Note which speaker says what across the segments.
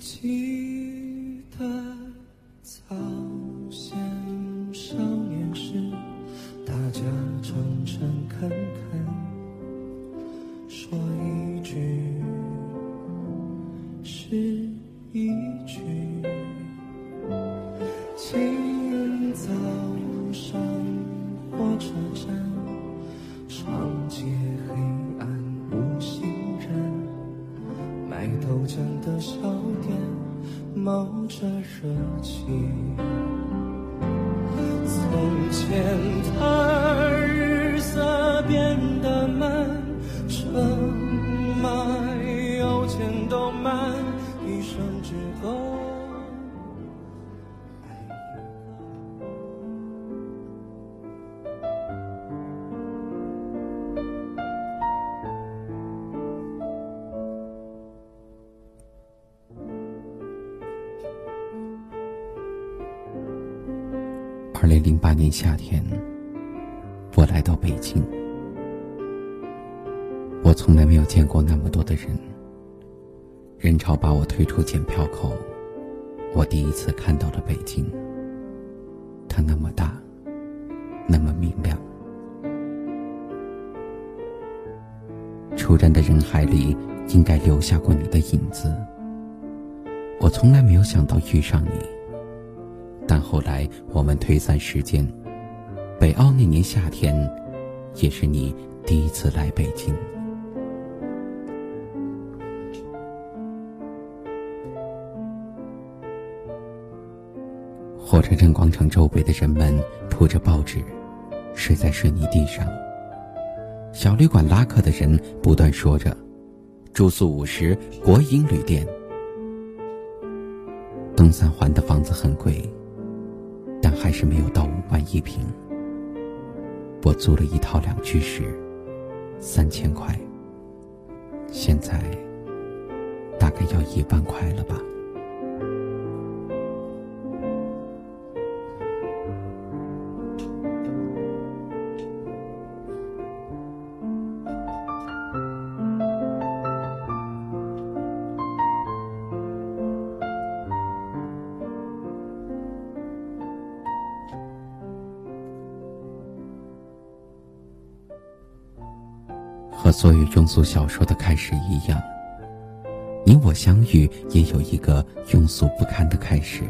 Speaker 1: 记卖豆浆的小店冒着热气。从前
Speaker 2: 二零零八年夏天，我来到北京。我从来没有见过那么多的人，人潮把我推出检票口。我第一次看到了北京，它那么大，那么明亮。出站的人海里，应该留下过你的影子。我从来没有想到遇上你。但后来我们推算时间，北澳那年夏天，也是你第一次来北京。火车站广场周围的人们铺着报纸，睡在水泥地上。小旅馆拉客的人不断说着：“住宿五十，国营旅店。”东三环的房子很贵。还是没有到五万一平。我租了一套两居室，三千块。现在大概要一万块了吧。和所有庸俗小说的开始一样，你我相遇也有一个庸俗不堪的开始。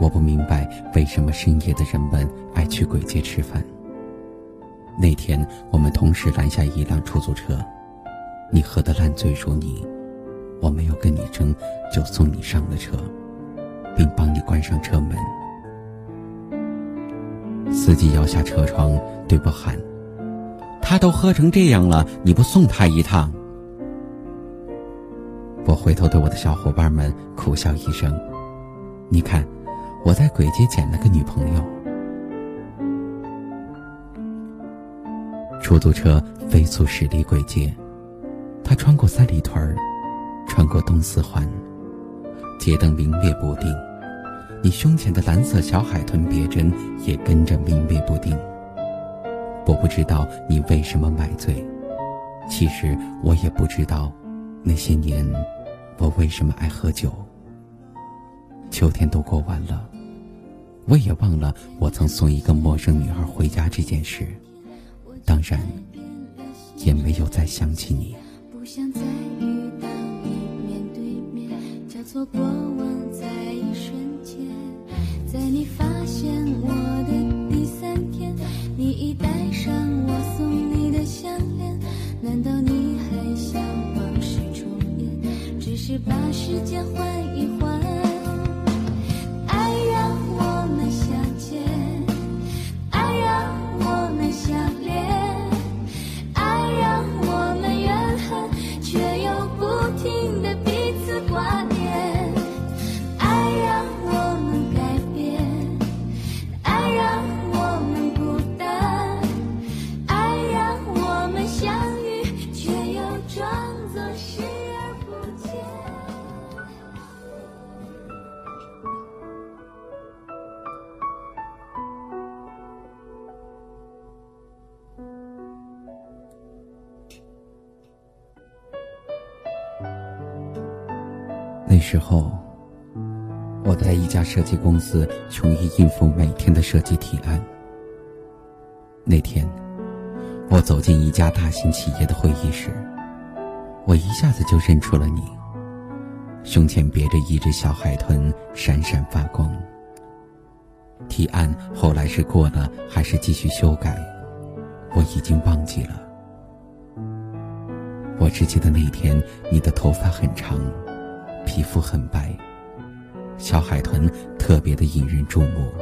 Speaker 2: 我不明白为什么深夜的人们爱去鬼街吃饭。那天我们同时拦下一辆出租车，你喝得烂醉如泥，我没有跟你争，就送你上了车，并帮你关上车门。司机摇下车窗对我喊。他都喝成这样了，你不送他一趟？我回头对我的小伙伴们苦笑一声：“你看，我在鬼街捡了个女朋友。”出租车飞速驶离鬼街，他穿过三里屯穿过东四环，街灯明灭不定，你胸前的蓝色小海豚别针也跟着明灭不定。我不知道你为什么买醉，其实我也不知道，那些年我为什么爱喝酒。秋天都过完了，我也忘了我曾送一个陌生女孩回家这件事，当然也没有再想起你。
Speaker 3: 不想再遇到你面对面，交错过往在一瞬间，在你发现我的三天，你已戴上我送你的项链。难道你还想往事重演？只是把时间换一换。
Speaker 2: 那时候我在一家设计公司穷于应付每天的设计提案。那天我走进一家大型企业的会议室我一下子就认出了你。胸前别着一只小海豚，闪闪发光。提案后来是过了，还是继续修改，我已经忘记了。我只记得那天你的头发很长。皮肤很白，小海豚特别的引人注目。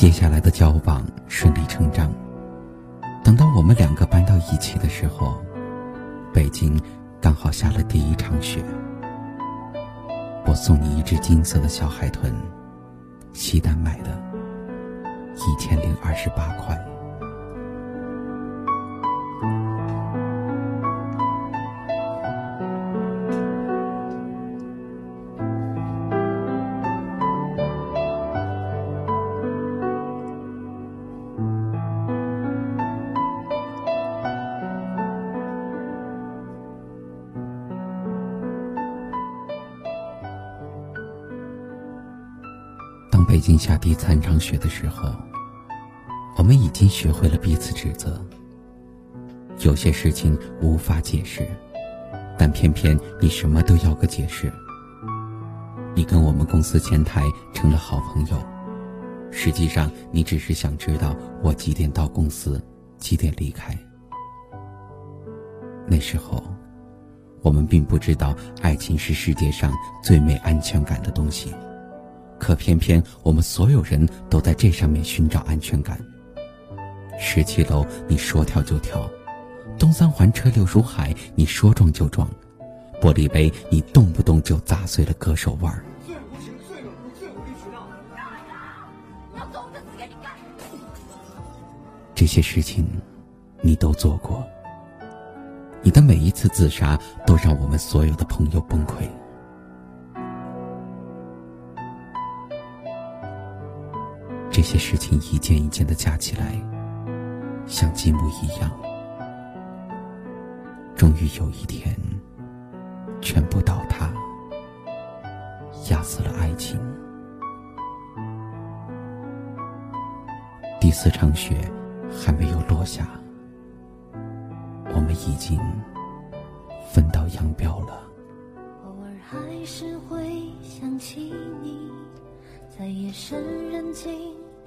Speaker 2: 接下来的交往顺理成章。等到我们两个搬到一起的时候，北京刚好下了第一场雪。我送你一只金色的小海豚，西单买的，一千零二十八块。京下第三场雪的时候，我们已经学会了彼此指责。有些事情无法解释，但偏偏你什么都要个解释。你跟我们公司前台成了好朋友，实际上你只是想知道我几点到公司，几点离开。那时候，我们并不知道爱情是世界上最没安全感的东西。可偏偏我们所有人都在这上面寻找安全感。十七楼你说跳就跳，东三环车流如海，你说撞就撞，玻璃杯你动不动就砸碎了割手腕儿。最无情、最冷酷、最无理取闹。要走我就死给你看。这些事情，你都做过。你的每一次自杀，都让我们所有的朋友崩溃。这些事情一件一件的加起来，像积木一样，终于有一天，全部倒塌，压死了爱情。第四场雪还没有落下，我们已经分道扬镳了。
Speaker 3: 偶尔还是会想起你，在夜深人静。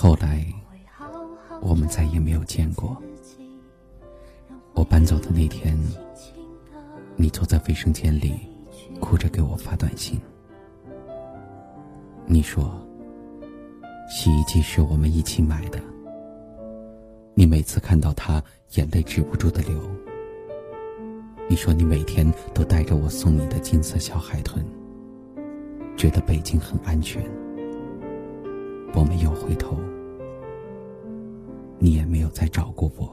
Speaker 2: 后来，我们再也没有见过。我搬走的那天，你坐在卫生间里，哭着给我发短信。你说，洗衣机是我们一起买的。你每次看到它，眼泪止不住的流。你说你每天都带着我送你的金色小海豚，觉得北京很安全。我没有回头，你也没有再找过我。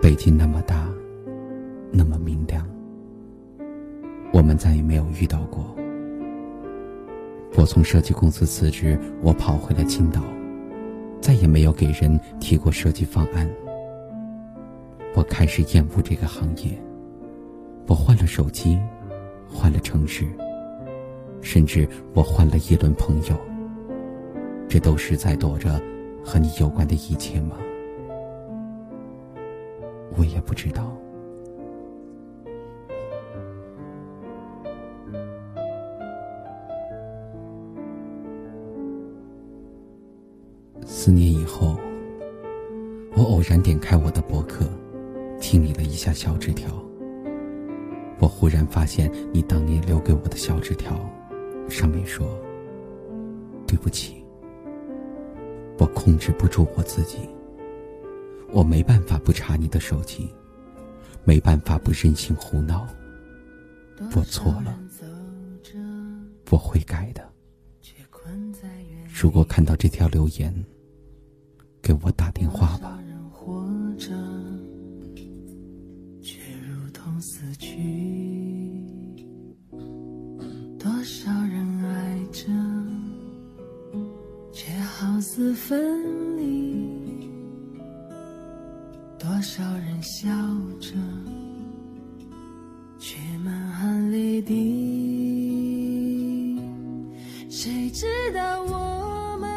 Speaker 2: 北京那么大，那么明亮，我们再也没有遇到过。我从设计公司辞职，我跑回了青岛，再也没有给人提过设计方案。我开始厌恶这个行业，我换了手机，换了城市，甚至我换了一轮朋友。这都是在躲着和你有关的一切吗？我也不知道。四年以后，我偶然点开我的博客，清理了一下小纸条。我忽然发现你当年留给我的小纸条，上面说：“对不起，我控制不住我自己。”我没办法不查你的手机，没办法不任性胡闹。我错了，我会改的。如果看到这条留言，给我打电话吧。
Speaker 3: 多分离。多少人笑着，却满含泪滴。谁知道我们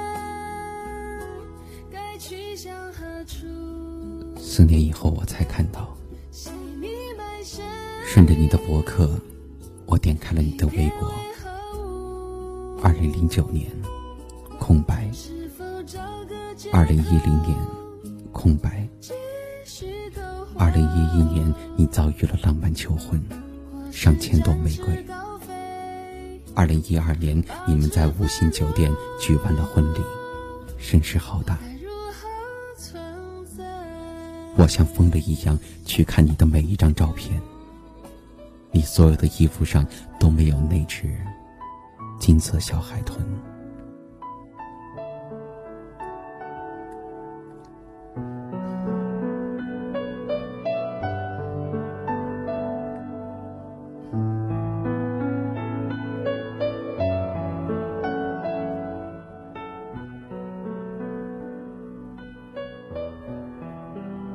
Speaker 3: 该去向何处？
Speaker 2: 四年以后，我才看到，顺着你的博客，我点开了你的微博。二零零九年，空白。二零一零年，空白。二零一一年，你遭遇了浪漫求婚，上千朵玫瑰。二零一二年，你们在五星酒店举办了婚礼，声势浩大。我像疯了一样去看你的每一张照片，你所有的衣服上都没有那只金色小海豚。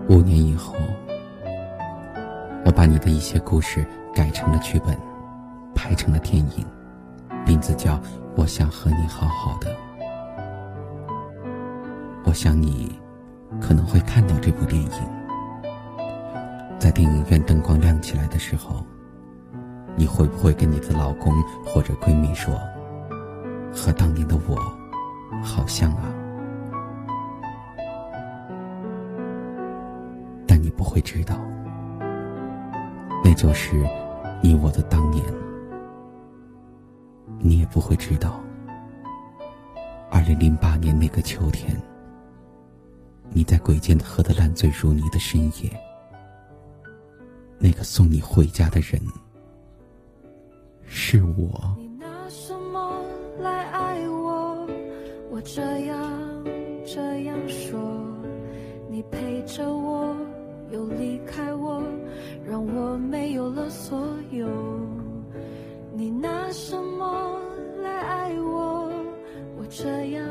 Speaker 2: 五年以后，我把你的一些故事改成了剧本，拍成了电影，名字叫《我想和你好好的》。我想你可能会看到这部电影，在电影院灯光亮起来的时候，你会不会跟你的老公或者闺蜜说：“和当年的我好像啊？”不会知道，那就是你我的当年。你也不会知道，二零零八年那个秋天，你在鬼间喝得烂醉如泥的深夜，那个送你回家的人是我。
Speaker 3: 你拿什么来爱我？我这样这样说，你陪着我。又离开我，让我没有了所有。你拿什么来爱我？我这样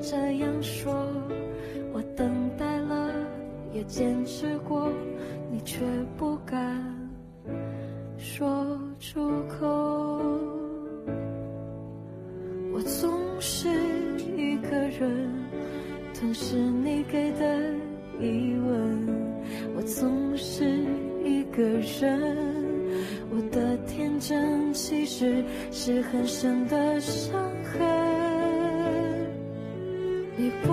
Speaker 3: 这样说，我等待了，也坚持过，你却不敢说出口。我总是一个人吞噬你给的疑问。我总是一个人，我的天真其实是很深的伤痕。你不